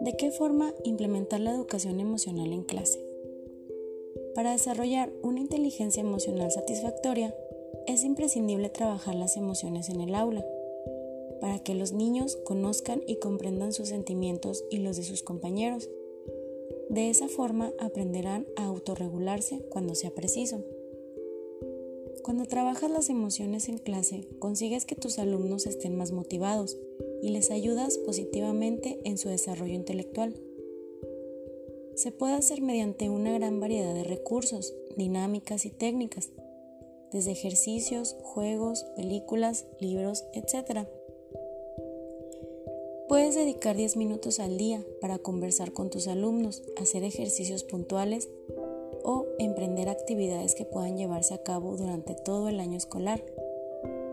¿De qué forma implementar la educación emocional en clase? Para desarrollar una inteligencia emocional satisfactoria, es imprescindible trabajar las emociones en el aula, para que los niños conozcan y comprendan sus sentimientos y los de sus compañeros. De esa forma aprenderán a autorregularse cuando sea preciso. Cuando trabajas las emociones en clase, consigues que tus alumnos estén más motivados y les ayudas positivamente en su desarrollo intelectual. Se puede hacer mediante una gran variedad de recursos, dinámicas y técnicas, desde ejercicios, juegos, películas, libros, etc. Puedes dedicar 10 minutos al día para conversar con tus alumnos, hacer ejercicios puntuales o emprender actividades que puedan llevarse a cabo durante todo el año escolar.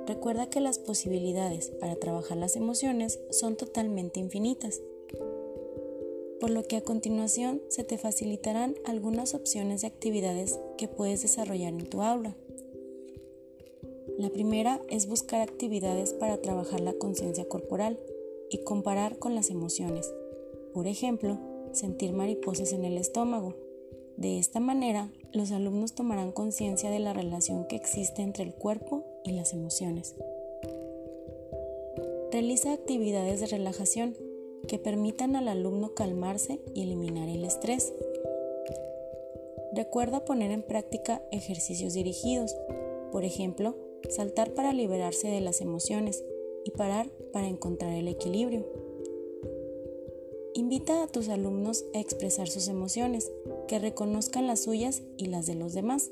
Recuerda que las posibilidades para trabajar las emociones son totalmente infinitas, por lo que a continuación se te facilitarán algunas opciones de actividades que puedes desarrollar en tu aula. La primera es buscar actividades para trabajar la conciencia corporal y comparar con las emociones. Por ejemplo, sentir mariposas en el estómago. De esta manera, los alumnos tomarán conciencia de la relación que existe entre el cuerpo y las emociones. Realiza actividades de relajación que permitan al alumno calmarse y eliminar el estrés. Recuerda poner en práctica ejercicios dirigidos, por ejemplo, saltar para liberarse de las emociones y parar para encontrar el equilibrio. Invita a tus alumnos a expresar sus emociones, que reconozcan las suyas y las de los demás.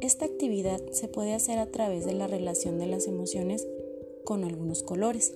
Esta actividad se puede hacer a través de la relación de las emociones con algunos colores.